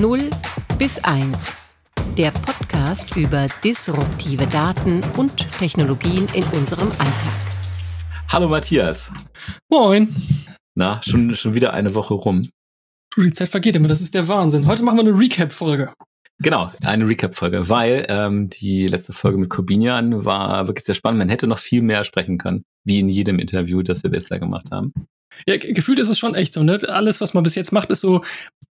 0 bis 1. Der Podcast über disruptive Daten und Technologien in unserem Alltag. Hallo Matthias. Moin. Na, schon, schon wieder eine Woche rum. Du, die Zeit vergeht immer, das ist der Wahnsinn. Heute machen wir eine Recap-Folge. Genau, eine Recap-Folge, weil ähm, die letzte Folge mit Corbinian war wirklich sehr spannend. Man hätte noch viel mehr sprechen können, wie in jedem Interview, das wir bisher gemacht haben. Ja, gefühlt ist es schon echt so, ne? Alles, was man bis jetzt macht, ist so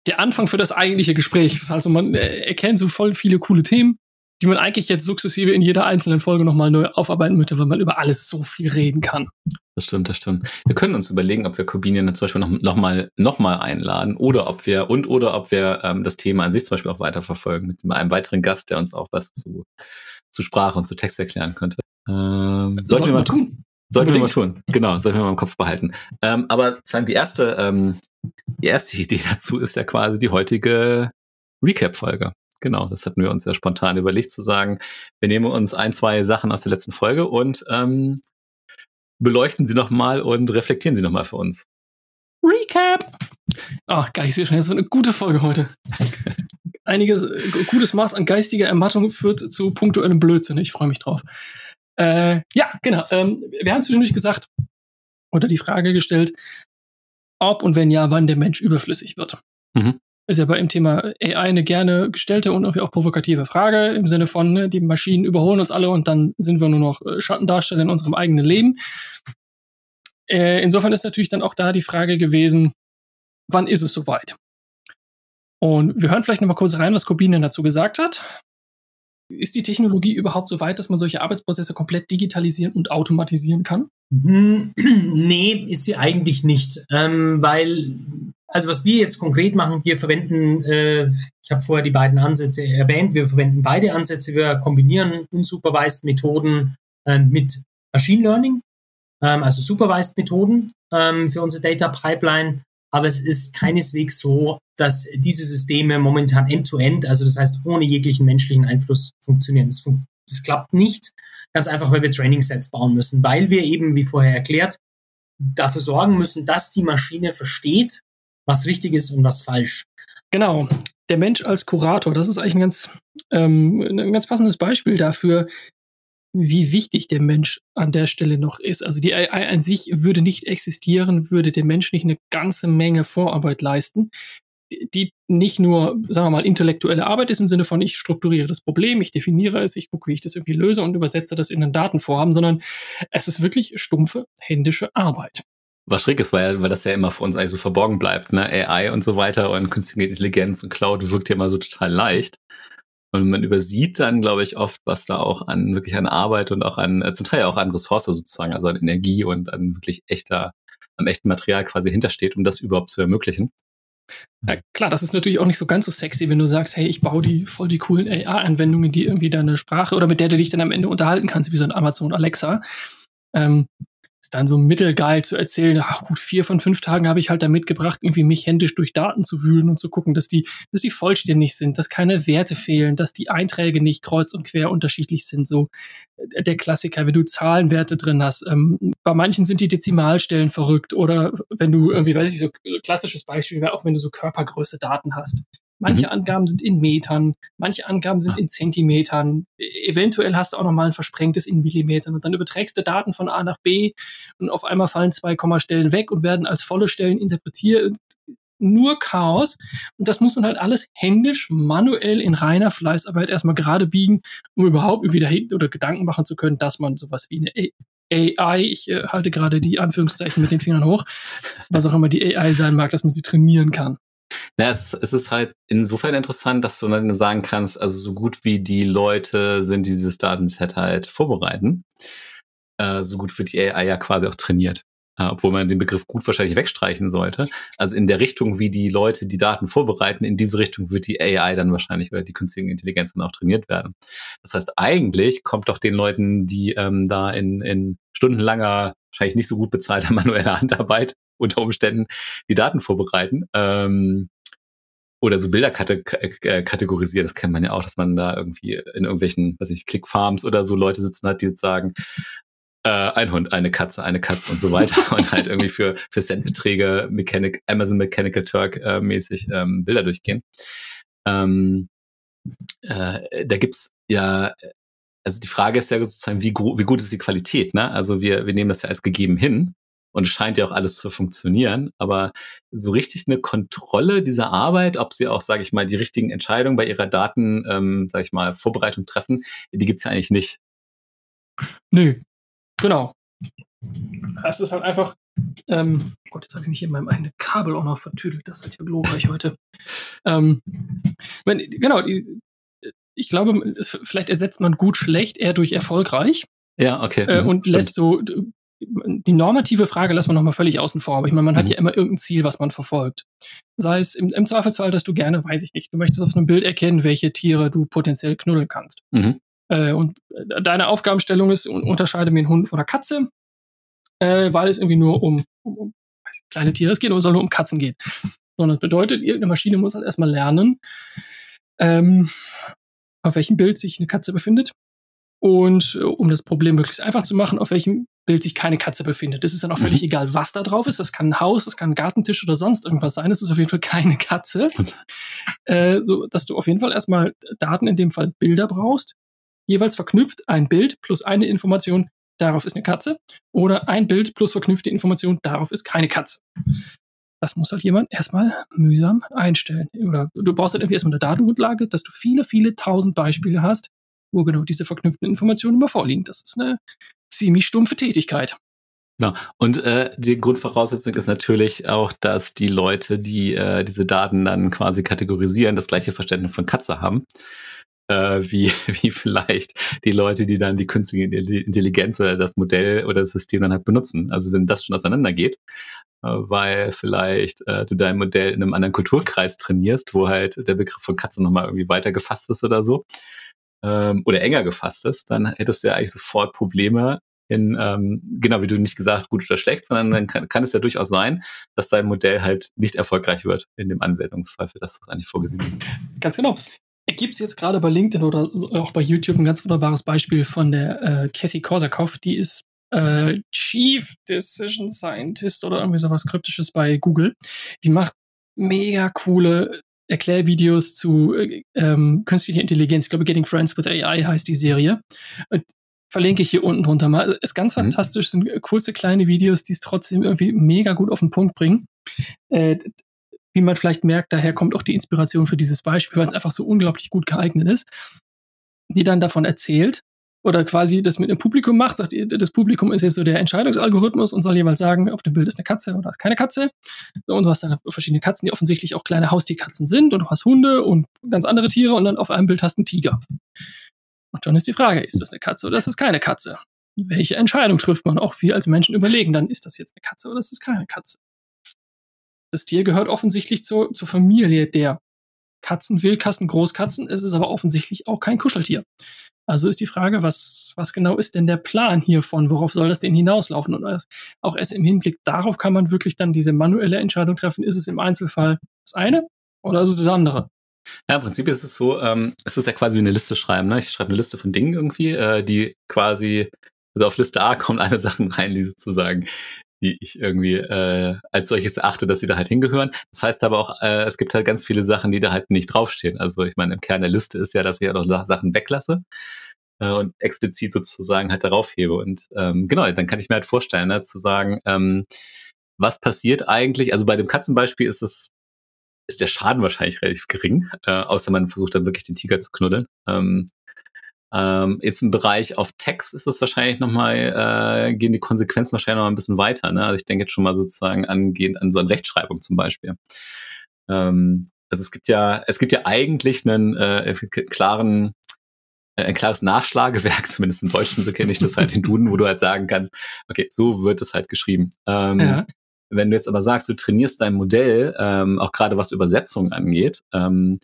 der Anfang für das eigentliche Gespräch. Das ist also, man äh, erkennt so voll viele coole Themen, die man eigentlich jetzt sukzessive in jeder einzelnen Folge nochmal neu aufarbeiten müsste, weil man über alles so viel reden kann. Das stimmt, das stimmt. Wir können uns überlegen, ob wir Corbinian zum Beispiel noch, noch, mal, noch mal einladen oder ob wir und oder ob wir ähm, das Thema an sich zum Beispiel auch weiterverfolgen mit einem weiteren Gast, der uns auch was zu, zu Sprache und zu Text erklären könnte. Ähm, sollten wir mal tun. Sollten wir mal tun. Genau, sollten wir mal im Kopf behalten. Ähm, aber sagen die erste, ähm, die erste Idee dazu ist ja quasi die heutige Recap-Folge. Genau, das hatten wir uns ja spontan überlegt zu sagen. Wir nehmen uns ein, zwei Sachen aus der letzten Folge und ähm, beleuchten sie nochmal und reflektieren sie nochmal für uns. Recap! Ah, oh, geil, ich sehe schon, das wird eine gute Folge heute. Einiges, äh, gutes Maß an geistiger Ermattung führt zu punktuellem Blödsinn. Ich freue mich drauf. Äh, ja, genau. Ähm, wir haben zwischendurch gesagt oder die Frage gestellt, ob und wenn ja, wann der Mensch überflüssig wird. Mhm ist ja bei dem Thema AI eine gerne gestellte und auch provokative Frage im Sinne von, ne, die Maschinen überholen uns alle und dann sind wir nur noch äh, Schattendarsteller in unserem eigenen Leben. Äh, insofern ist natürlich dann auch da die Frage gewesen, wann ist es soweit? Und wir hören vielleicht noch mal kurz rein, was Corbinian dazu gesagt hat. Ist die Technologie überhaupt so weit, dass man solche Arbeitsprozesse komplett digitalisieren und automatisieren kann? Hm, nee, ist sie eigentlich nicht, ähm, weil also was wir jetzt konkret machen, wir verwenden, äh, ich habe vorher die beiden Ansätze erwähnt, wir verwenden beide Ansätze, wir kombinieren unsupervised Methoden äh, mit Machine Learning, ähm, also supervised Methoden ähm, für unsere Data Pipeline. Aber es ist keineswegs so, dass diese Systeme momentan end-to-end, -end, also das heißt ohne jeglichen menschlichen Einfluss funktionieren. Das, fun klappt nicht, ganz einfach, weil wir Training Sets bauen müssen, weil wir eben, wie vorher erklärt, dafür sorgen müssen, dass die Maschine versteht, was richtig ist und was falsch. Genau. Der Mensch als Kurator, das ist eigentlich ein ganz, ähm, ein ganz passendes Beispiel dafür, wie wichtig der Mensch an der Stelle noch ist. Also die AI an sich würde nicht existieren, würde der Mensch nicht eine ganze Menge Vorarbeit leisten, die nicht nur, sagen wir mal, intellektuelle Arbeit ist im Sinne von, ich strukturiere das Problem, ich definiere es, ich gucke, wie ich das irgendwie löse und übersetze das in ein Datenvorhaben, sondern es ist wirklich stumpfe händische Arbeit was schräg ist, weil, weil das ja immer für uns eigentlich so verborgen bleibt, ne? AI und so weiter und künstliche Intelligenz und Cloud wirkt ja immer so total leicht. Und man übersieht dann, glaube ich, oft, was da auch an wirklich an Arbeit und auch an, äh, zum Teil auch an Ressource sozusagen, also an Energie und an wirklich echter, am echten Material quasi hintersteht, um das überhaupt zu ermöglichen. Ja, klar, das ist natürlich auch nicht so ganz so sexy, wenn du sagst, hey, ich baue die voll die coolen AI-Anwendungen, die irgendwie deine Sprache oder mit der du dich dann am Ende unterhalten kannst, wie so ein Amazon Alexa. Ähm, dann so mittelgeil zu erzählen, ach gut, vier von fünf Tagen habe ich halt da mitgebracht, irgendwie mich händisch durch Daten zu wühlen und zu gucken, dass die, dass die vollständig sind, dass keine Werte fehlen, dass die Einträge nicht kreuz und quer unterschiedlich sind. So äh, der Klassiker, wenn du Zahlenwerte drin hast. Ähm, bei manchen sind die Dezimalstellen verrückt oder wenn du irgendwie, weiß ich, so klassisches Beispiel wäre auch, wenn du so Körpergröße Daten hast. Manche mhm. Angaben sind in Metern, manche Angaben sind in Zentimetern. E-, eventuell hast du auch nochmal ein versprengtes in Millimetern. Und dann überträgst du Daten von A nach B und auf einmal fallen zwei Kommastellen weg und werden als volle Stellen interpretiert. Nur Chaos. Und das muss man halt alles händisch, manuell in reiner Fleißarbeit erstmal gerade biegen, um überhaupt irgendwie dahin oder Gedanken machen zu können, dass man sowas wie eine AI, ich äh, halte gerade die Anführungszeichen mit den Fingern hoch, was auch immer die AI sein mag, dass man sie trainieren kann. Ja, es, es ist halt insofern interessant, dass du dann sagen kannst, also so gut wie die Leute sind, die dieses Datenset halt vorbereiten, äh, so gut wird die AI ja quasi auch trainiert. Äh, obwohl man den Begriff gut wahrscheinlich wegstreichen sollte. Also in der Richtung, wie die Leute die Daten vorbereiten, in diese Richtung wird die AI dann wahrscheinlich oder die künstliche Intelligenz dann auch trainiert werden. Das heißt, eigentlich kommt doch den Leuten, die ähm, da in, in stundenlanger, wahrscheinlich nicht so gut bezahlter manueller Handarbeit unter Umständen die Daten vorbereiten. Ähm, oder so Bilder äh, kategorisieren, das kennt man ja auch, dass man da irgendwie in irgendwelchen, weiß ich, Clickfarms oder so Leute sitzen hat, die jetzt sagen, äh, ein Hund, eine Katze, eine Katze und so weiter und halt irgendwie für, für Centbeträge Mechanic, Amazon Mechanical Turk äh, mäßig ähm, Bilder durchgehen. Ähm, äh, da gibt's ja, also die Frage ist ja sozusagen, wie, wie gut ist die Qualität? Ne? Also wir, wir nehmen das ja als gegeben hin und es scheint ja auch alles zu funktionieren, aber so richtig eine Kontrolle dieser Arbeit, ob sie auch, sage ich mal, die richtigen Entscheidungen bei ihrer Daten, ähm, sage ich mal, Vorbereitung treffen, die gibt's ja eigentlich nicht. Nö, genau. Es ist halt einfach, ähm, Gott, jetzt habe ich mich hier in meinem eigenen Kabel auch noch vertüdelt. Das ist ja glorreich heute. Ähm, wenn, genau, ich glaube, vielleicht ersetzt man gut schlecht eher durch erfolgreich. Ja, okay. Äh, und Stimmt. lässt so die normative Frage lassen wir nochmal völlig außen vor, aber ich meine, man mhm. hat ja immer irgendein Ziel, was man verfolgt. Sei es im, im, Zweifelsfall, dass du gerne, weiß ich nicht, du möchtest auf einem Bild erkennen, welche Tiere du potenziell knuddeln kannst. Mhm. Äh, und äh, deine Aufgabenstellung ist, unterscheide mir einen Hund von einer Katze, äh, weil es irgendwie nur um, um, um kleine Tiere es geht, oder soll nur um Katzen gehen. Sondern das bedeutet, irgendeine Maschine muss halt erstmal lernen, ähm, auf welchem Bild sich eine Katze befindet. Und äh, um das Problem möglichst einfach zu machen, auf welchem Bild sich keine Katze befindet. Das ist dann auch völlig mhm. egal, was da drauf ist. Das kann ein Haus, das kann ein Gartentisch oder sonst irgendwas sein. Das ist auf jeden Fall keine Katze. äh, so, dass du auf jeden Fall erstmal Daten, in dem Fall Bilder brauchst. Jeweils verknüpft ein Bild plus eine Information, darauf ist eine Katze. Oder ein Bild plus verknüpfte Information, darauf ist keine Katze. Das muss halt jemand erstmal mühsam einstellen. Oder du brauchst halt irgendwie erstmal eine Datengrundlage, dass du viele, viele tausend Beispiele hast, wo genau diese verknüpften Informationen immer vorliegen. Das ist eine ziemlich stumpfe Tätigkeit. Genau. Und äh, die Grundvoraussetzung ist natürlich auch, dass die Leute, die äh, diese Daten dann quasi kategorisieren, das gleiche Verständnis von Katze haben. Äh, wie, wie vielleicht die Leute, die dann die künstliche Intelligenz oder das Modell oder das System dann halt benutzen. Also wenn das schon auseinandergeht, äh, weil vielleicht äh, du dein Modell in einem anderen Kulturkreis trainierst, wo halt der Begriff von Katze nochmal irgendwie weiter gefasst ist oder so, ähm, oder enger gefasst ist, dann hättest du ja eigentlich sofort Probleme in, ähm, genau wie du nicht gesagt, gut oder schlecht, sondern dann kann, kann es ja durchaus sein, dass dein Modell halt nicht erfolgreich wird in dem Anwendungsfall, für das du es eigentlich vorgesehen hast. Ganz genau. Gibt es jetzt gerade bei LinkedIn oder auch bei YouTube ein ganz wunderbares Beispiel von der äh, Cassie Korsakow, die ist äh, Chief Decision Scientist oder irgendwie sowas Kryptisches bei Google. Die macht mega coole Erklärvideos zu äh, ähm, künstlicher Intelligenz. Ich glaube, Getting Friends with AI heißt die Serie. Und verlinke ich hier unten drunter mal. Ist ganz mhm. fantastisch, sind coolste kleine Videos, die es trotzdem irgendwie mega gut auf den Punkt bringen. Äh, wie man vielleicht merkt, daher kommt auch die Inspiration für dieses Beispiel, weil es einfach so unglaublich gut geeignet ist, die dann davon erzählt, oder quasi das mit dem Publikum macht, sagt, das Publikum ist jetzt so der Entscheidungsalgorithmus und soll jeweils sagen, auf dem Bild ist eine Katze oder ist keine Katze. Und du hast dann verschiedene Katzen, die offensichtlich auch kleine Haustierkatzen sind und du hast Hunde und ganz andere Tiere und dann auf einem Bild hast du einen Tiger. Und schon ist die Frage, ist das eine Katze oder ist das keine Katze? Welche Entscheidung trifft man? Auch wir als Menschen überlegen dann, ist das jetzt eine Katze oder ist das keine Katze? Das Tier gehört offensichtlich zur, zur Familie der Katzen, Wildkatzen, Großkatzen. Es ist aber offensichtlich auch kein Kuscheltier. Also ist die Frage, was, was genau ist denn der Plan hiervon? Worauf soll das denn hinauslaufen? Und auch erst im Hinblick darauf kann man wirklich dann diese manuelle Entscheidung treffen. Ist es im Einzelfall das eine oder ist es das andere? Ja, im Prinzip ist es so, ähm, es ist ja quasi wie eine Liste schreiben. Ne? Ich schreibe eine Liste von Dingen irgendwie, äh, die quasi, also auf Liste A kommen alle Sachen rein, die sozusagen die ich irgendwie äh, als solches erachte, dass sie da halt hingehören. Das heißt aber auch, äh, es gibt halt ganz viele Sachen, die da halt nicht draufstehen. Also ich meine, im Kern der Liste ist ja, dass ich ja halt noch Sachen weglasse äh, und explizit sozusagen halt darauf hebe. Und ähm, genau, dann kann ich mir halt vorstellen, ne, zu sagen, ähm, was passiert eigentlich? Also bei dem Katzenbeispiel ist es ist der Schaden wahrscheinlich relativ gering, äh, außer man versucht dann wirklich den Tiger zu knuddeln. Ähm, ähm, jetzt im Bereich auf Text ist das wahrscheinlich nochmal, äh, gehen die Konsequenzen wahrscheinlich noch ein bisschen weiter. Ne? Also ich denke jetzt schon mal sozusagen angehend an so eine Rechtschreibung zum Beispiel. Ähm, also es gibt ja, es gibt ja eigentlich einen äh, klaren, äh, ein klares Nachschlagewerk, zumindest im Deutschen, so kenne ich das halt in Duden, wo du halt sagen kannst, okay, so wird es halt geschrieben. Ähm, ja. Wenn du jetzt aber sagst, du trainierst dein Modell, ähm, auch gerade was Übersetzung angeht, ähm,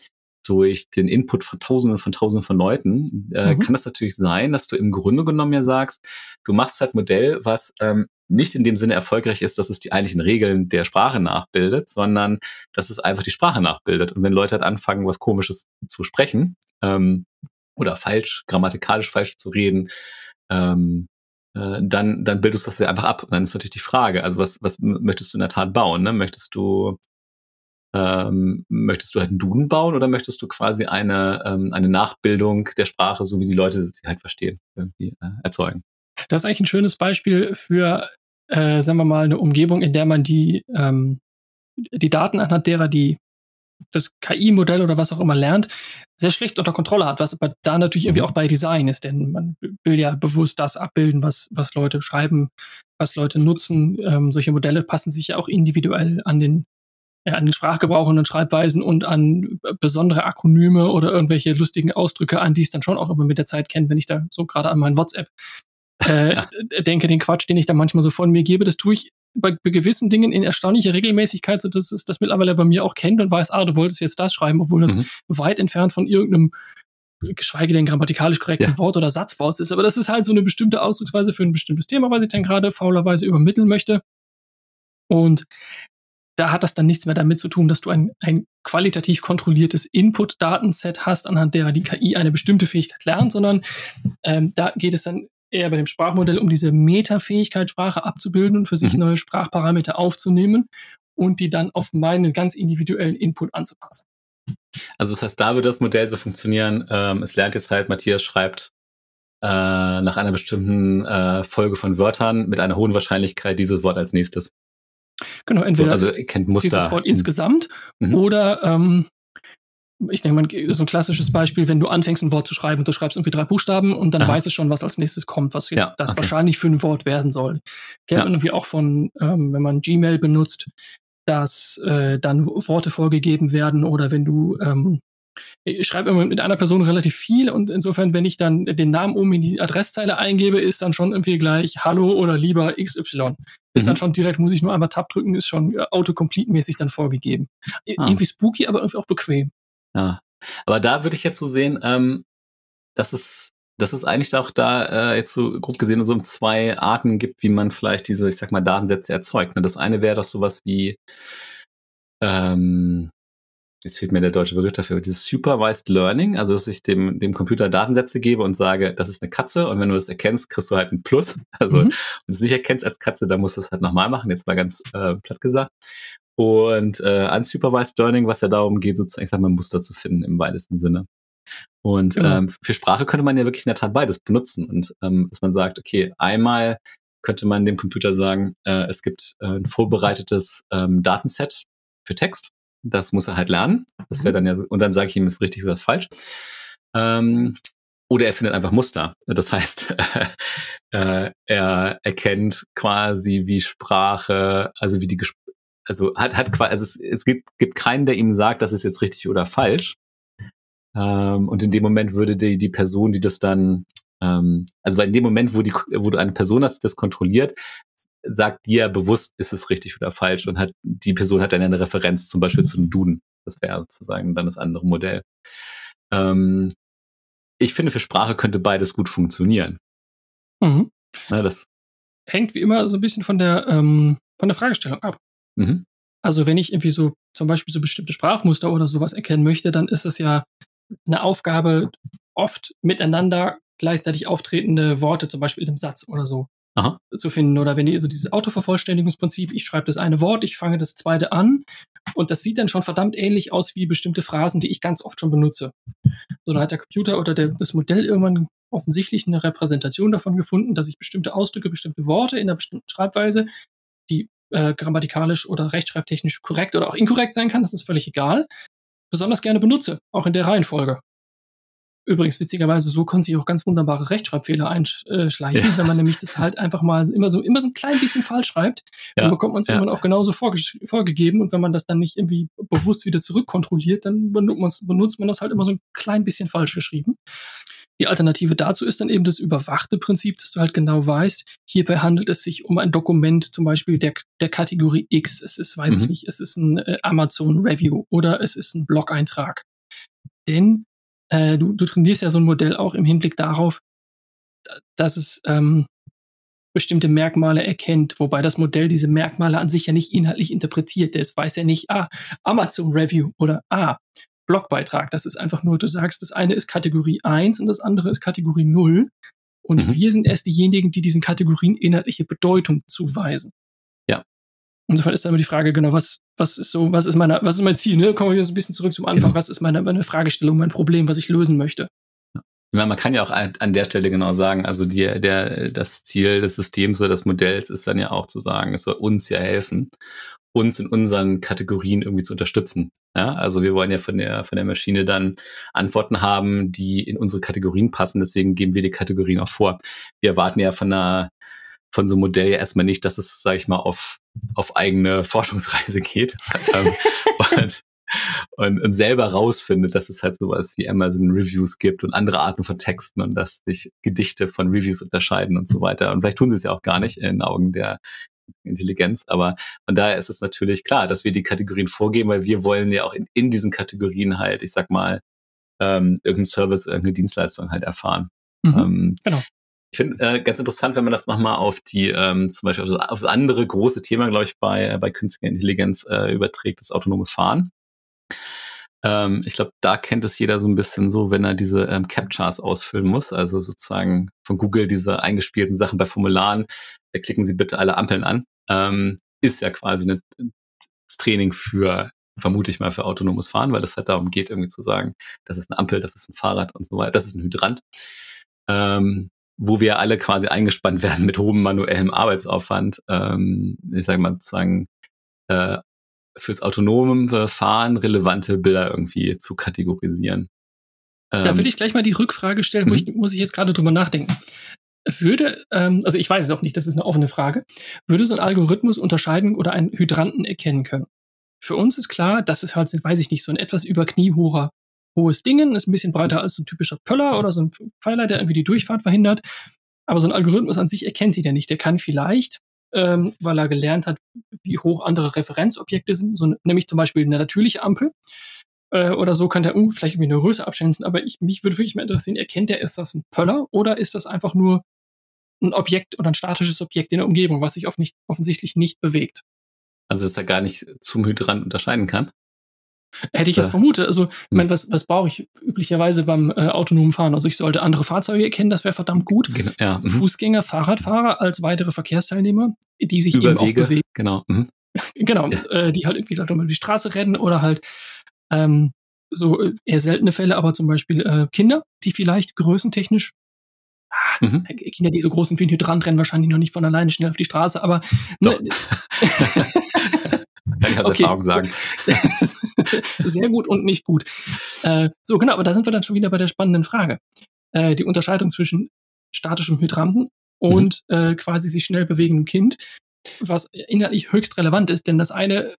durch den Input von Tausenden von Tausenden von Leuten, äh, mhm. kann das natürlich sein, dass du im Grunde genommen ja sagst, du machst halt Modell, was ähm, nicht in dem Sinne erfolgreich ist, dass es die eigentlichen Regeln der Sprache nachbildet, sondern dass es einfach die Sprache nachbildet. Und wenn Leute halt anfangen, was Komisches zu sprechen ähm, oder falsch, grammatikalisch falsch zu reden, ähm, äh, dann, dann bildest du das ja einfach ab. Und dann ist natürlich die Frage, also was, was möchtest du in der Tat bauen? Ne? Möchtest du ähm, möchtest du halt einen Duden bauen oder möchtest du quasi eine, ähm, eine Nachbildung der Sprache, so wie die Leute sie halt verstehen, irgendwie äh, erzeugen? Das ist eigentlich ein schönes Beispiel für, äh, sagen wir mal, eine Umgebung, in der man die, ähm, die Daten anhand derer die das KI-Modell oder was auch immer lernt, sehr schlecht unter Kontrolle hat, was aber da natürlich irgendwie mhm. auch bei Design ist, denn man will ja bewusst das abbilden, was, was Leute schreiben, was Leute nutzen. Ähm, solche Modelle passen sich ja auch individuell an den, ja, an den Sprachgebrauch und Schreibweisen und an besondere Akronyme oder irgendwelche lustigen Ausdrücke an, die es dann schon auch immer mit der Zeit kennt, wenn ich da so gerade an mein WhatsApp äh, ja. denke, den Quatsch, den ich da manchmal so von mir gebe, das tue ich bei, bei gewissen Dingen in erstaunlicher Regelmäßigkeit, so dass es das mittlerweile bei mir auch kennt und weiß, ah, du wolltest jetzt das schreiben, obwohl das mhm. weit entfernt von irgendeinem geschweige denn grammatikalisch korrekten ja. Wort oder Satzbau ist. Aber das ist halt so eine bestimmte Ausdrucksweise für ein bestimmtes Thema, was ich dann gerade faulerweise übermitteln möchte. Und da hat das dann nichts mehr damit zu tun, dass du ein, ein qualitativ kontrolliertes Input-Datenset hast, anhand derer die KI eine bestimmte Fähigkeit lernt, sondern ähm, da geht es dann eher bei dem Sprachmodell um diese Metafähigkeit, Sprache abzubilden und für sich mhm. neue Sprachparameter aufzunehmen und die dann auf meinen ganz individuellen Input anzupassen. Also das heißt, da wird das Modell so funktionieren. Ähm, es lernt jetzt halt, Matthias schreibt äh, nach einer bestimmten äh, Folge von Wörtern mit einer hohen Wahrscheinlichkeit dieses Wort als nächstes. Genau, entweder so, also kennt Muster. dieses Wort insgesamt mhm. oder ähm, ich denke mal, so ein klassisches Beispiel, wenn du anfängst, ein Wort zu schreiben und du schreibst irgendwie drei Buchstaben und dann Aha. weiß es schon, was als nächstes kommt, was jetzt ja, das okay. wahrscheinlich für ein Wort werden soll. Kennt ja. man irgendwie auch von, ähm, wenn man Gmail benutzt, dass äh, dann Worte vorgegeben werden oder wenn du ähm, ich schreibe immer mit einer Person relativ viel und insofern, wenn ich dann den Namen oben in die Adresszeile eingebe, ist dann schon irgendwie gleich Hallo oder lieber XY. Ist mhm. dann schon direkt, muss ich nur einmal Tab drücken, ist schon äh, autocomplete-mäßig dann vorgegeben. Ah. Irgendwie spooky, aber irgendwie auch bequem. Ja. Aber da würde ich jetzt so sehen, ähm, dass es, dass es eigentlich auch da äh, jetzt so grob gesehen so um zwei Arten gibt, wie man vielleicht diese, ich sag mal, Datensätze erzeugt. Ne? Das eine wäre doch sowas wie, ähm, jetzt fehlt mir der deutsche Begriff dafür, dieses Supervised Learning, also dass ich dem, dem Computer Datensätze gebe und sage, das ist eine Katze und wenn du das erkennst, kriegst du halt ein Plus. Also mhm. wenn du es nicht erkennst als Katze, dann musst du es halt nochmal machen, jetzt mal ganz äh, platt gesagt. Und äh, Unsupervised Learning, was ja darum geht, sozusagen, ich sag mal, Muster zu finden im weitesten Sinne. Und genau. ähm, für Sprache könnte man ja wirklich in der Tat beides benutzen. Und ähm, dass man sagt, okay, einmal könnte man dem Computer sagen, äh, es gibt äh, ein vorbereitetes ähm, Datenset für Text. Das muss er halt lernen. Das wäre mhm. dann ja, und dann sage ich ihm, ist richtig oder ist falsch. Ähm, oder er findet einfach Muster. Das heißt, äh, er erkennt quasi, wie Sprache, also wie die also hat, hat quasi, also es, es gibt, gibt keinen, der ihm sagt, das ist jetzt richtig oder falsch. Ähm, und in dem Moment würde die, die Person, die das dann, ähm, also in dem Moment, wo, die, wo du eine Person hast, die das kontrolliert, sagt dir bewusst, ist es richtig oder falsch und hat die Person hat dann eine Referenz zum Beispiel zu einem Duden. Das wäre sozusagen dann das andere Modell. Ähm, ich finde, für Sprache könnte beides gut funktionieren. Mhm. Ja, das hängt wie immer so ein bisschen von der ähm, von der Fragestellung ab. Mhm. Also wenn ich irgendwie so zum Beispiel so bestimmte Sprachmuster oder sowas erkennen möchte, dann ist es ja eine Aufgabe, oft miteinander gleichzeitig auftretende Worte, zum Beispiel in einem Satz oder so, Aha. zu finden. Oder wenn die, also dieses Autovervollständigungsprinzip, ich schreibe das eine Wort, ich fange das zweite an und das sieht dann schon verdammt ähnlich aus wie bestimmte Phrasen, die ich ganz oft schon benutze. So, dann hat der Computer oder der, das Modell irgendwann offensichtlich eine Repräsentation davon gefunden, dass ich bestimmte Ausdrücke, bestimmte Worte in einer bestimmten Schreibweise, die äh, grammatikalisch oder rechtschreibtechnisch korrekt oder auch inkorrekt sein kann, das ist völlig egal, besonders gerne benutze, auch in der Reihenfolge. Übrigens, witzigerweise, so können sich auch ganz wunderbare Rechtschreibfehler einschleichen, ja. wenn man nämlich das halt einfach mal immer so, immer so ein klein bisschen falsch schreibt, ja. dann bekommt man es ja. irgendwann auch genauso vorge vorgegeben und wenn man das dann nicht irgendwie bewusst wieder zurückkontrolliert, dann benutzt, benutzt man das halt immer so ein klein bisschen falsch geschrieben. Die Alternative dazu ist dann eben das überwachte Prinzip, dass du halt genau weißt, hierbei handelt es sich um ein Dokument zum Beispiel der, der Kategorie X. Es ist, weiß mhm. ich nicht, es ist ein äh, Amazon Review oder es ist ein Blog-Eintrag. Denn äh, du, du trainierst ja so ein Modell auch im Hinblick darauf, dass es ähm, bestimmte Merkmale erkennt, wobei das Modell diese Merkmale an sich ja nicht inhaltlich interpretiert. Es weiß ja nicht, ah, Amazon Review oder ah, Blogbeitrag. Das ist einfach nur, du sagst, das eine ist Kategorie 1 und das andere ist Kategorie 0. Und mhm. wir sind erst diejenigen, die diesen Kategorien inhaltliche Bedeutung zuweisen. Insofern ist dann immer die Frage, genau, was, Was ist so, was ist meine, was ist mein Ziel? Ne? Kommen wir so ein bisschen zurück zum Anfang. Genau. Was ist meine, meine Fragestellung, mein Problem, was ich lösen möchte? Ja, man kann ja auch an an der Stelle genau sagen, also die, der, das Ziel des Systems oder des Modells ist dann ja auch zu sagen, es soll uns ja helfen, uns in unseren Kategorien irgendwie zu unterstützen. Ja, also wir wollen ja von der, von der Maschine dann Antworten haben, die in unsere Kategorien passen. Deswegen geben wir die Kategorien auch vor. Wir erwarten ja von einer, von so einem Modell ja erstmal nicht, dass es, sage ich mal, auf, auf eigene Forschungsreise geht. Ähm, und, und, und selber rausfindet, dass es halt sowas wie Amazon Reviews gibt und andere Arten von Texten und dass sich Gedichte von Reviews unterscheiden und so weiter. Und vielleicht tun sie es ja auch gar nicht in Augen der Intelligenz, aber von daher ist es natürlich klar, dass wir die Kategorien vorgeben, weil wir wollen ja auch in, in diesen Kategorien halt, ich sag mal, ähm, irgendein Service, irgendeine Dienstleistung halt erfahren. Mhm. Ähm, genau. Ich finde äh, ganz interessant, wenn man das nochmal auf die, ähm, zum Beispiel auf das, auf das andere große Thema, glaube ich, bei, äh, bei künstlicher Intelligenz äh, überträgt, das autonome Fahren. Ähm, ich glaube, da kennt es jeder so ein bisschen so, wenn er diese ähm, Captchas ausfüllen muss, also sozusagen von Google diese eingespielten Sachen bei Formularen, da klicken Sie bitte alle Ampeln an, ähm, ist ja quasi eine, das Training für, vermute ich mal, für autonomes Fahren, weil das halt darum geht, irgendwie zu sagen, das ist eine Ampel, das ist ein Fahrrad und so weiter, das ist ein Hydrant. Ähm, wo wir alle quasi eingespannt werden mit hohem manuellem Arbeitsaufwand, ähm, ich sage mal sozusagen, äh, fürs autonome Fahren relevante Bilder irgendwie zu kategorisieren. Da Ähm, würde ich gleich mal die Rückfrage stellen, wo Mhm. ich, muss ich jetzt gerade drüber nachdenken. Würde, ähm, also ich weiß es auch nicht, das ist eine offene Frage, würde so ein Algorithmus unterscheiden oder einen Hydranten erkennen können? Für uns ist klar, das ist halt, weiß ich nicht, so ein etwas über Knie hoher, hohes Dingen, ist ein bisschen breiter als so ein typischer Pöller oder so ein Pfeiler, der irgendwie die Durchfahrt verhindert. Aber so ein Algorithmus an sich erkennt sie der nicht. Der kann vielleicht, ähm, weil er gelernt hat, wie hoch andere Referenzobjekte sind, so, nämlich zum Beispiel eine natürliche Ampel, äh, oder so kann der uh, vielleicht irgendwie eine Größe abschätzen, aber ich, mich würde wirklich mal interessieren, erkennt er, ist das ein Pöller oder ist das einfach nur ein Objekt oder ein statisches Objekt in der Umgebung, was sich off nicht, offensichtlich nicht bewegt? also, dass er gar nicht zum Hydrant unterscheiden kann. Hätte ich jetzt vermutet. Also, ich meine, was, was brauche ich üblicherweise beim äh, autonomen Fahren? Also, ich sollte andere Fahrzeuge erkennen, das wäre verdammt gut. Genau, ja, mhm. Fußgänger, Fahrradfahrer als weitere Verkehrsteilnehmer, die sich eben auch Überwege, bewegen. genau. Mhm. Genau, Ja. äh, die halt irgendwie halt über die Straße rennen oder halt ähm, so äh, eher seltene Fälle, aber zum Beispiel äh, Kinder, die vielleicht größentechnisch, ah, Mhm. Kinder, die so groß sind wie ein Hydrant, rennen wahrscheinlich noch nicht von alleine schnell auf die Straße, aber ne, Kann ich aus Okay. Erfahrung sagen. sehr gut und nicht gut. Äh, so, genau, aber da sind wir dann schon wieder bei der spannenden Frage. Äh, die Unterscheidung zwischen statischem Hydranten und äh, quasi sich schnell bewegendem Kind, was inhaltlich höchst relevant ist, denn das eine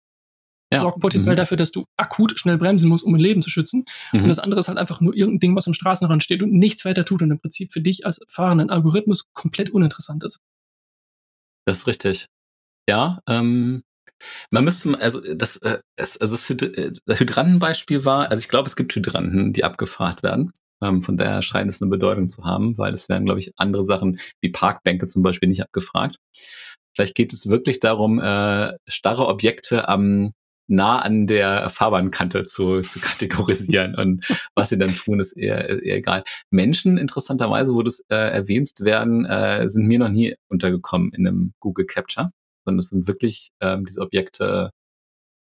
Ja. sorgt potenziell Mhm. dafür, dass du akut schnell bremsen musst, um ein Leben zu schützen. Und Mhm. das andere ist halt einfach nur irgendein Ding, was am Straßenrand steht und nichts weiter tut und im Prinzip für dich als fahrenden Algorithmus komplett uninteressant ist. Das ist richtig. Ja, ähm, man müsste, also das, äh, es- also das, äh, das Hydrantenbeispiel war, also ich glaube, es gibt Hydranten, die abgefragt werden. Ähm, von daher scheint es eine Bedeutung zu haben, weil es werden, glaube ich, andere Sachen wie Parkbänke zum Beispiel nicht abgefragt. Vielleicht geht es wirklich darum, äh, starre Objekte am nah an der Fahrbahnkante zu, zu kategorisieren und was sie dann tun, ist eher, eher egal. Menschen, interessanterweise, wo du es äh, erwähnst werden, äh, sind mir noch nie untergekommen in einem Google Capture, sondern es sind wirklich ähm, diese Objekte,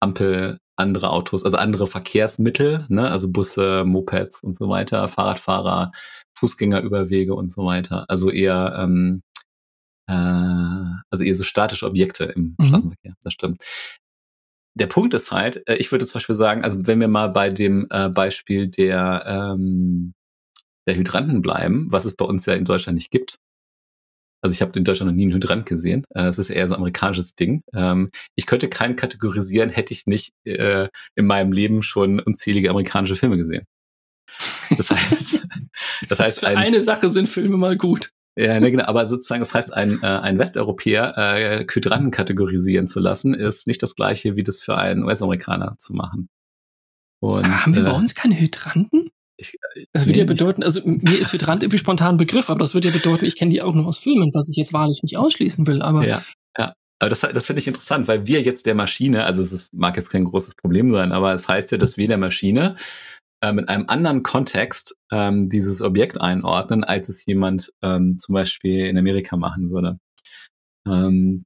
Ampel, andere Autos, also andere Verkehrsmittel, ne? also Busse, Mopeds und so weiter, Fahrradfahrer, Fußgängerüberwege und so weiter. Also eher, ähm, äh, also eher so statische Objekte im Mhm. Straßenverkehr. Das stimmt. Der Punkt ist halt, äh, ich würde zum Beispiel sagen, also wenn wir mal bei dem äh, Beispiel der, ähm, der Hydranten bleiben, was es bei uns ja in Deutschland nicht gibt. Also ich habe in Deutschland noch nie einen Hydrant gesehen. Äh, Es ist eher so ein amerikanisches Ding. Ähm, Ich könnte keinen kategorisieren, hätte ich nicht äh, in meinem Leben schon unzählige amerikanische Filme gesehen. Das heißt, das heißt, für ein, eine Sache sind Filme mal gut. ja, ne, genau, aber sozusagen, das heißt, ein, äh, ein Westeuropäer äh, Hydranten kategorisieren zu lassen, ist nicht das gleiche, wie das für einen US-Amerikaner zu machen. Und, Haben wir bei äh, uns keine Hydranten? Ich, Das würde nee, ja bedeuten, also mir ist Hydrant irgendwie spontan ein Begriff, aber das würde ja bedeuten, ich kenne die auch nur aus Filmen, was ich jetzt wahrlich nicht ausschließen will. Aber Ja, ja. Aber das, das finde ich interessant, weil wir jetzt der Maschine, also es ist, mag jetzt kein großes Problem sein, aber es heißt ja, dass wir der Maschine äh, mit einem anderen Kontext ähm, dieses Objekt einordnen, als es jemand ähm, zum Beispiel in Amerika machen würde. Ähm,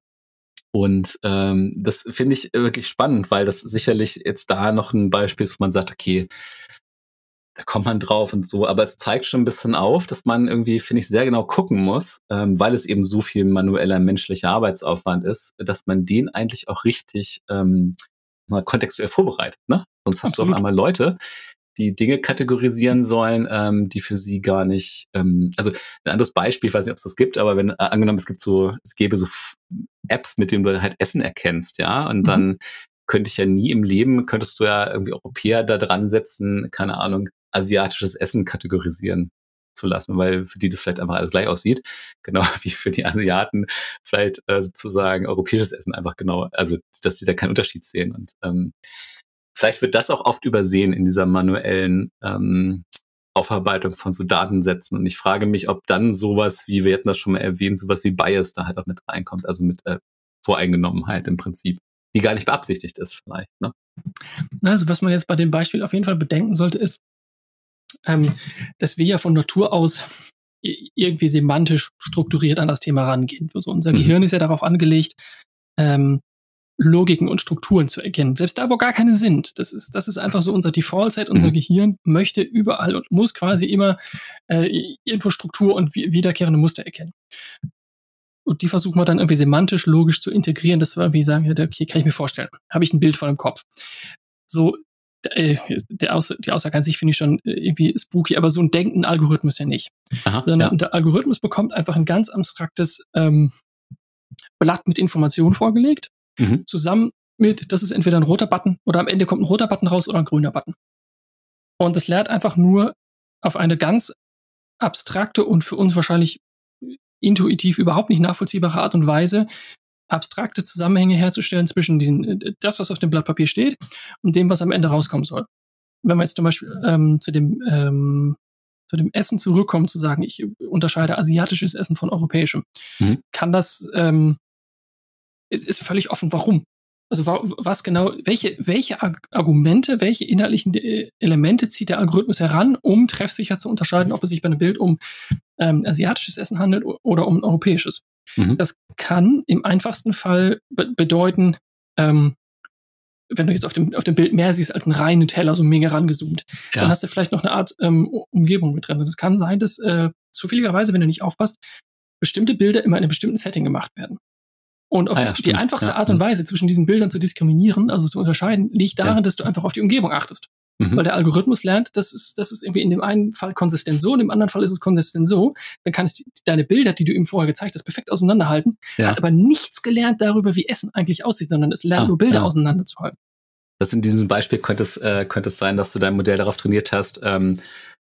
Und ähm, das finde ich wirklich spannend, weil das sicherlich jetzt da noch ein Beispiel ist, wo man sagt, okay, da kommt man drauf und so, aber es zeigt schon ein bisschen auf, dass man irgendwie, finde ich, sehr genau gucken muss, ähm, weil es eben so viel manueller menschlicher Arbeitsaufwand ist, dass man den eigentlich auch richtig ähm, mal kontextuell vorbereitet. Ne? Sonst hast Absolut. du auf einmal Leute, die Dinge kategorisieren sollen, ähm, die für sie gar nicht, ähm, also ein anderes Beispiel, ich weiß nicht, ob es das gibt, aber wenn äh, angenommen, es gibt so, es gäbe so Apps, mit denen du halt Essen erkennst, ja, und mhm. dann könnte ich ja nie im Leben, könntest du ja irgendwie Europäer da dran setzen, keine Ahnung, asiatisches Essen kategorisieren zu lassen, weil für die das vielleicht einfach alles gleich aussieht. Genau wie für die Asiaten vielleicht äh, sozusagen europäisches Essen einfach genau, also dass sie da keinen Unterschied sehen. Und ähm, vielleicht wird das auch oft übersehen in dieser manuellen ähm, Aufarbeitung von so Datensätzen. Und ich frage mich, ob dann sowas, wie wir hatten das schon mal erwähnt, sowas wie Bias da halt auch mit reinkommt, also mit äh, Voreingenommenheit im Prinzip, die gar nicht beabsichtigt ist vielleicht. Ne? Also was man jetzt bei dem Beispiel auf jeden Fall bedenken sollte, ist, ähm, dass wir ja von Natur aus irgendwie semantisch strukturiert an das Thema rangehen. Also unser mhm. Gehirn ist ja darauf angelegt, ähm, Logiken und Strukturen zu erkennen. Selbst da, wo gar keine sind. Das ist, das ist einfach so unser Default-Set. Unser mhm. Gehirn möchte überall und muss quasi immer äh, irgendwo Struktur und wiederkehrende Muster erkennen. Und die versuchen wir dann irgendwie semantisch, logisch zu integrieren, dass wir irgendwie sagen, okay, kann ich mir vorstellen. Habe ich ein Bild vor dem Kopf. So, äh, Aus die Aussage an sich finde ich schon äh, irgendwie spooky, aber so ein denken Algorithmus ja nicht. Aha, Sondern ja. der Algorithmus bekommt einfach ein ganz abstraktes ähm, Blatt mit Informationen vorgelegt, mhm. zusammen mit, das ist entweder ein roter Button oder am Ende kommt ein roter Button raus oder ein grüner Button. Und das lernt einfach nur auf eine ganz abstrakte und für uns wahrscheinlich intuitiv überhaupt nicht nachvollziehbare Art und Weise abstrakte Zusammenhänge herzustellen zwischen diesen, äh, das, was auf dem Blatt Papier steht und dem, was am Ende rauskommen soll. Wenn man jetzt zum Beispiel ähm, zu dem ähm, zu dem Essen zurückkommen, zu sagen, ich unterscheide asiatisches Essen von europäischem, mhm. kann das, ähm, ist, ist völlig offen, warum. Also was genau, welche, welche Argumente, welche inhaltlichen äh, Elemente zieht der Algorithmus heran, um treffsicher zu unterscheiden, ob es sich bei einem Bild um ähm, asiatisches Essen handelt oder um europäisches. Mhm. Das kann im einfachsten Fall be bedeuten, ähm, wenn du jetzt auf dem, auf dem Bild mehr siehst als einen reinen Teller, so mega rangezoomt, ja. dann hast du vielleicht noch eine Art ähm, Umgebung mit drin. Und es kann sein, dass äh, zufälligerweise, wenn du nicht aufpasst, bestimmte Bilder immer in einem bestimmten Setting gemacht werden. Und ah ja, die einfachste ja. Art und. Weise zwischen diesen Bildern zu diskriminieren, also zu unterscheiden, liegt darin, dass du einfach auf die Umgebung achtest. Mhm. Weil der Algorithmus lernt, das ist, das ist irgendwie in dem einen Fall konsistent so, in dem anderen Fall ist es konsistent so. Dann kannst du deine Bilder, die du ihm vorher gezeigt hast, perfekt auseinanderhalten. Hat aber nichts gelernt darüber, wie Essen eigentlich aussieht, sondern es lernt ah, nur Bilder auseinanderzuhalten. Das in diesem Beispiel könnte es, äh, könnte es sein, dass du dein Modell darauf trainiert hast, ähm,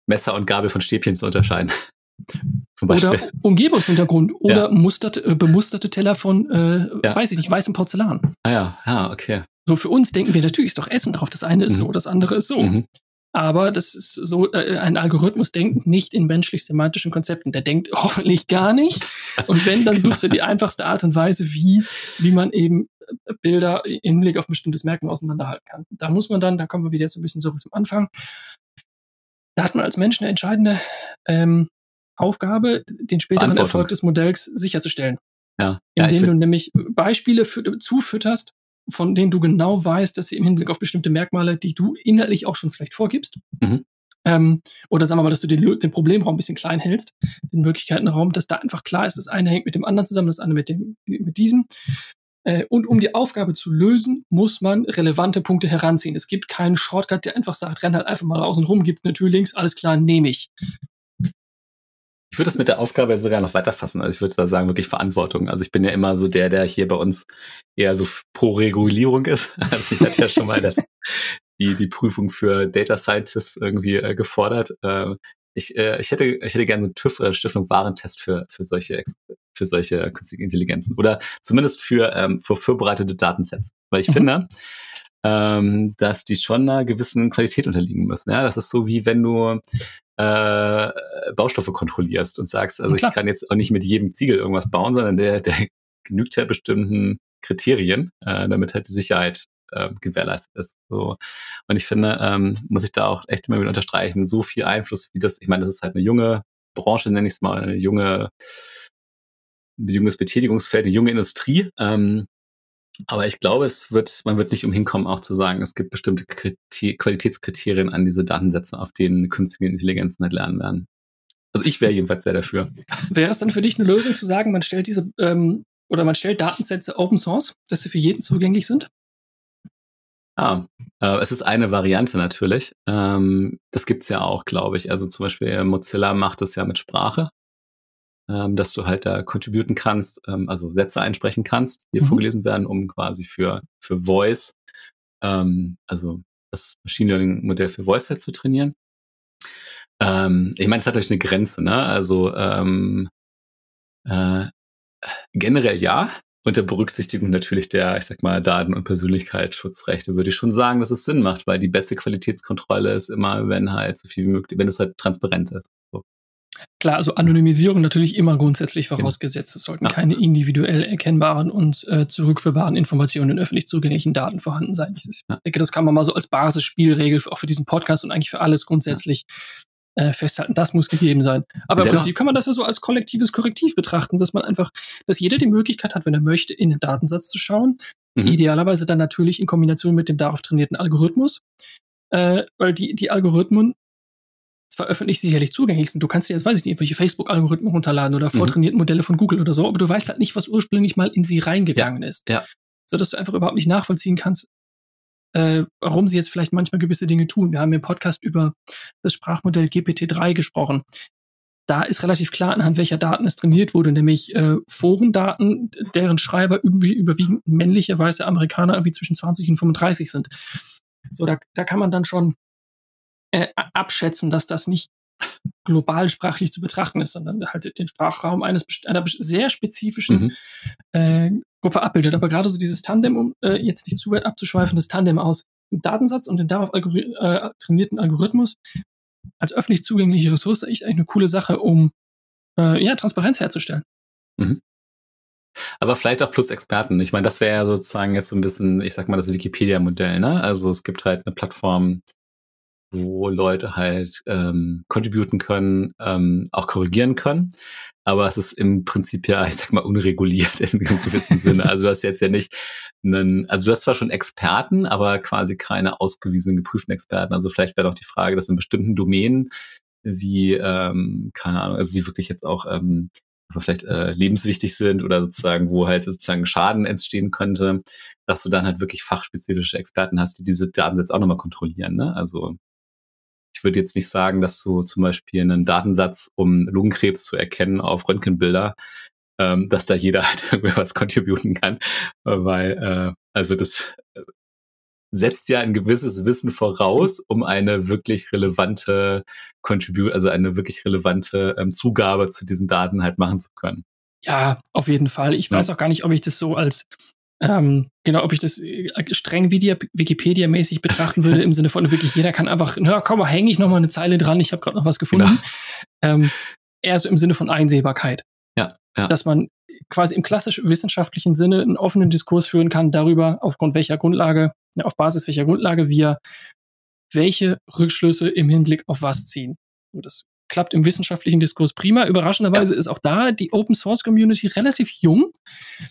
Messer und Gabel von Stäbchen zu unterscheiden. Oder Umgebungshintergrund oder ja. musterte, äh, bemusterte Teller von, äh, ja. weiß ich nicht, weißem Porzellan. Ah ja, ja, okay. So für uns denken wir natürlich ist doch Essen drauf. Das eine ist mhm. so, das andere ist so. Mhm. Aber das ist so, äh, ein Algorithmus denkt nicht in menschlich-semantischen Konzepten. Der denkt hoffentlich gar nicht. Und wenn, dann sucht er die einfachste Art und Weise, wie, wie man eben äh, Bilder im Hinblick auf ein bestimmtes Merkmal auseinanderhalten kann. Da muss man dann, da kommen wir wieder so ein bisschen zurück zum Anfang. Da hat man als Mensch eine entscheidende ähm, Aufgabe, den späteren Erfolg des Modells sicherzustellen. Ja. ja indem du nämlich Beispiele für, zufütterst, von denen du genau weißt, dass sie im Hinblick auf bestimmte Merkmale, die du innerlich auch schon vielleicht vorgibst, mhm. ähm, oder sagen wir mal, dass du den, den, Problemraum ein bisschen klein hältst, den Möglichkeitenraum, dass da einfach klar ist, das eine hängt mit dem anderen zusammen, das andere mit, dem, mit diesem. Äh, und um die Aufgabe zu lösen, muss man relevante Punkte heranziehen. Es gibt keinen Shortcut, der einfach sagt, renn halt einfach mal außen rum, gibt es eine Tür links, alles klar, nehme ich. Ich würde das mit der Aufgabe sogar noch weiterfassen. Also ich würde da sagen, wirklich Verantwortung. Also ich bin ja immer so der, der hier bei uns eher so pro Regulierung ist. Also ich hatte ja schon mal das, die, die Prüfung für Data Scientists irgendwie äh, gefordert. Äh, ich, äh, ich hätte, ich hätte gerne einen TÜV oder Stiftung Warentest für, für solche, für solche künstliche Intelligenzen. Oder zumindest für, ähm, für vorbereitete Datensets. Weil ich mhm. finde, ähm, dass die schon einer gewissen Qualität unterliegen müssen. Ja, das ist so wie wenn du äh, Baustoffe kontrollierst und sagst, also ich kann jetzt auch nicht mit jedem Ziegel irgendwas bauen, sondern der, der genügt ja bestimmten Kriterien, äh, damit halt die Sicherheit äh, gewährleistet ist. So. Und ich finde, ähm, muss ich da auch echt immer wieder unterstreichen, so viel Einfluss wie das, ich meine, das ist halt eine junge Branche, nenne ich es mal, eine junge, ein junges Betätigungsfeld, eine junge Industrie. Ähm, Aber ich glaube, es wird, man wird nicht umhin kommen, auch zu sagen, es gibt bestimmte Kriter Qualitätskriterien an diese Datensätze, auf denen künstliche Intelligenzen halt lernen werden. Also ich wäre jedenfalls sehr dafür. Wäre es dann für dich eine Lösung zu sagen, man stellt diese ähm, oder man stellt Datensätze Open Source, dass sie für jeden zugänglich sind? Ja, äh, es ist eine Variante natürlich. Ähm, das gibt's ja auch, glaube ich. Also zum Beispiel Mozilla macht es ja mit Sprache, ähm, dass du halt da contributen kannst, ähm, also Sätze einsprechen kannst, die mhm. vorgelesen werden, um quasi für, für Voice, ähm, also das Machine Learning Modell für Voice halt zu trainieren. Ähm, ich meine, es hat natürlich eine Grenze, ne? Also ähm, äh, generell ja, unter Berücksichtigung natürlich der, ich sag mal, Daten- und Persönlichkeitsschutzrechte würde ich schon sagen, dass es Sinn macht, weil die beste Qualitätskontrolle ist immer, wenn halt so viel wie möglich, wenn es halt transparent ist. So. Klar, also Anonymisierung natürlich immer grundsätzlich genau. vorausgesetzt. Es sollten ja. keine individuell erkennbaren und äh, zurückführbaren Informationen in öffentlich zugänglichen Daten vorhanden sein. Ich ja. denke, das kann man mal so als Basisspielregel auch für diesen Podcast und eigentlich für alles grundsätzlich äh, festhalten. Das muss gegeben sein. Aber im Prinzip kann man das ja so als kollektives Korrektiv betrachten, dass man einfach, dass jeder die Möglichkeit hat, wenn er möchte, in den Datensatz zu schauen. Mhm. Idealerweise dann natürlich in Kombination mit dem darauf trainierten Algorithmus. Äh, weil die, die Algorithmen zwar öffentlich sicherlich zugänglich sind. Du kannst dir jetzt, weiß ich nicht, irgendwelche Facebook-Algorithmen runterladen oder mhm. vortrainierten Modelle von Google oder so, aber du weißt halt nicht, was ursprünglich mal in sie reingegangen ja. ist. Ja. So dass du einfach überhaupt nicht nachvollziehen kannst, äh, warum sie jetzt vielleicht manchmal gewisse Dinge tun. Wir haben im Podcast über das Sprachmodell GPT-3 gesprochen. Da ist relativ klar, anhand welcher Daten es trainiert wurde, nämlich äh, Forendaten, deren Schreiber irgendwie überwiegend männliche weiße Amerikaner irgendwie zwischen 20 und 35 sind. So, da, da kann man dann schon äh, abschätzen, dass das nicht global sprachlich zu betrachten ist, sondern halt den Sprachraum eines einer sehr spezifischen mhm. äh, Gruppe abbildet. Aber gerade so dieses Tandem, um äh, jetzt nicht zu weit abzuschweifen, das Tandem aus dem Datensatz und dem darauf Algori äh, trainierten Algorithmus als öffentlich zugängliche Ressource echt eine coole Sache, um äh, ja, Transparenz herzustellen. Mhm. Aber vielleicht auch plus Experten. Ich meine, das wäre ja sozusagen jetzt so ein bisschen, ich sag mal, das Wikipedia-Modell, ne? Also es gibt halt eine Plattform, wo Leute halt ähm, contributen können, ähm, auch korrigieren können. Aber es ist im Prinzip ja, ich sag mal, unreguliert in einem gewissen Sinne. Also du hast jetzt ja nicht einen, also du hast zwar schon Experten, aber quasi keine ausgewiesenen, geprüften Experten. Also vielleicht wäre doch die Frage, dass in bestimmten Domänen wie, ähm, keine Ahnung, also die wirklich jetzt auch ähm, vielleicht äh, lebenswichtig sind oder sozusagen, wo halt sozusagen Schaden entstehen könnte, dass du dann halt wirklich fachspezifische Experten hast, die diese Datensätze auch nochmal kontrollieren. Ne? Also ich würde jetzt nicht sagen, dass du zum Beispiel einen Datensatz, um Lungenkrebs zu erkennen auf Röntgenbilder, ähm, dass da jeder halt irgendwie was contributen kann, weil äh, also das äh, setzt ja ein gewisses Wissen voraus, um eine wirklich relevante Contribute, also eine wirklich relevante ähm, Zugabe zu diesen Daten halt machen zu können. Ja, auf jeden Fall. Ich weiß auch gar nicht, ob ich das so als ähm, genau, ob ich das äh, streng Wikipedia-mäßig betrachten würde, im Sinne von wirklich jeder kann einfach, na komm, hänge ich noch mal eine Zeile dran, ich habe gerade noch was gefunden. Genau. Ähm, eher so im Sinne von Einsehbarkeit. Ja, ja. Dass man quasi im klassisch wissenschaftlichen Sinne einen offenen Diskurs führen kann darüber, aufgrund welcher Grundlage, auf Basis welcher Grundlage wir welche Rückschlüsse im Hinblick auf was ziehen. Und das klappt im wissenschaftlichen Diskurs prima. Überraschenderweise ja. ist auch da die Open Source Community relativ jung.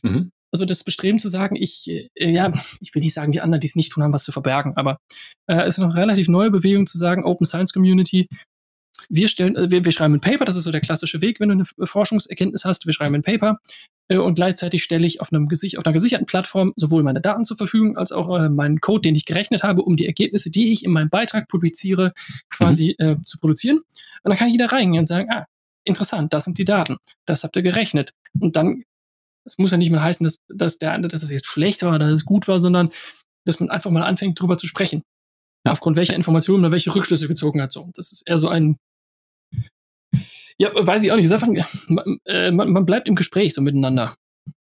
Mhm also das Bestreben zu sagen, ich, äh, ja, ich will nicht sagen, die anderen, die es nicht tun, haben was zu verbergen, aber äh, es ist eine relativ neue Bewegung zu sagen, Open Science Community, wir stellen, äh, wir, wir schreiben ein Paper, das ist so der klassische Weg, wenn du eine Forschungserkenntnis hast, wir schreiben ein Paper äh, und gleichzeitig stelle ich auf, einem Gesicht, auf einer gesicherten Plattform sowohl meine Daten zur Verfügung als auch äh, meinen Code, den ich gerechnet habe, um die Ergebnisse, die ich in meinem Beitrag publiziere, quasi mhm. äh, zu produzieren. Und dann kann jeder reingehen und sagen, ah, interessant, das sind die Daten, das habt ihr gerechnet. Und dann es muss ja nicht mal heißen, dass, dass, der, dass es jetzt schlecht war oder dass es gut war, sondern dass man einfach mal anfängt, darüber zu sprechen. Ja. Aufgrund welcher Informationen man welche Rückschlüsse gezogen hat. So. Das ist eher so ein, ja, weiß ich auch nicht. Einfach, man, äh, man, man, bleibt im Gespräch so miteinander.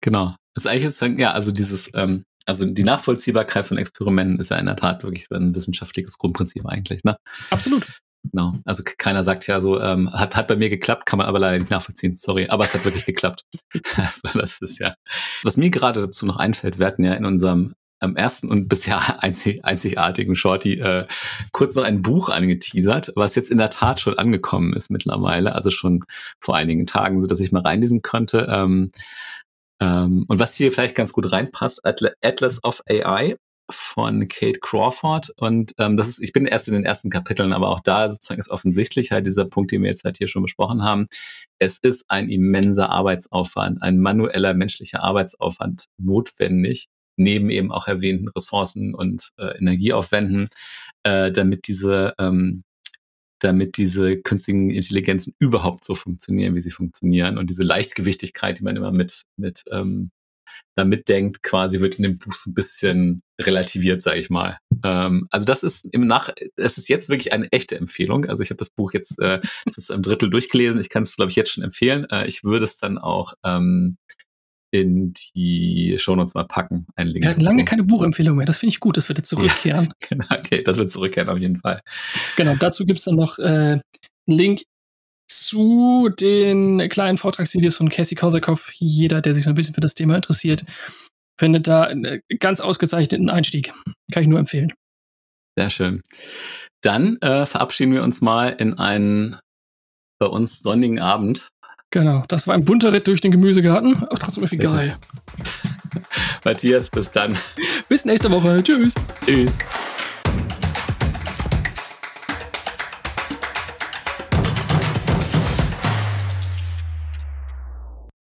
Genau. Das ist eigentlich jetzt, ja, also dieses, ähm, also die Nachvollziehbarkeit von Experimenten ist ja in der Tat wirklich ein wissenschaftliches Grundprinzip eigentlich, ne? Absolut. Genau. Also keiner sagt ja so, ähm, hat, hat bei mir geklappt, kann man aber leider nicht nachvollziehen. Sorry, aber es hat wirklich geklappt. also das ist ja. Was mir gerade dazu noch einfällt, wir hatten ja in unserem am ersten und bisher einzig, einzigartigen Shorty äh, kurz noch ein Buch angeteasert, was jetzt in der Tat schon angekommen ist mittlerweile, also schon vor einigen Tagen, so dass ich mal reinlesen konnte. Ähm, Ähm, und was hier vielleicht ganz gut reinpasst, Atlas of AI von Kate Crawford. Und ähm, das ist, ich bin erst in den ersten Kapiteln, aber auch da sozusagen ist offensichtlich halt dieser Punkt, den wir jetzt halt hier schon besprochen haben. Es ist ein immenser Arbeitsaufwand, ein manueller menschlicher Arbeitsaufwand notwendig, neben eben auch erwähnten Ressourcen und äh, Energieaufwänden, äh, damit diese ähm, damit diese künstlichen Intelligenzen überhaupt so funktionieren, wie sie funktionieren. Und diese Leichtgewichtigkeit, die man immer mit, mit ähm, damit denkt, quasi wird in dem Buch so ein bisschen relativiert, sage ich mal. Ähm, also das ist im Nach, es ist jetzt wirklich eine echte Empfehlung. Also ich habe das Buch jetzt äh, zu einem Drittel durchgelesen. Ich kann es, glaube ich, jetzt schon empfehlen. Äh, ich würde es dann auch ähm, in die Shownotes mal packen. Einen Link Wir hatten lange keine Buchempfehlung mehr. Das finde ich gut, das wird zurückkehren. Ja, genau, okay, das wird zurückkehren auf jeden Fall. Genau, dazu gibt es dann noch äh, einen Link zu den kleinen Vortragsvideos von Cassie Kosakow. Jeder, der sich so ein bisschen für das Thema interessiert, findet da einen ganz ausgezeichneten Einstieg. Kann ich nur empfehlen. Sehr schön. Dann äh, verabschieden wir uns mal in einen bei uns sonnigen Abend. Genau, das war ein bunter Ritt durch den Gemüsegarten, aber trotzdem irgendwie geil. Matthias, bis dann. Bis nächste Woche. Tschüss. Tschüss.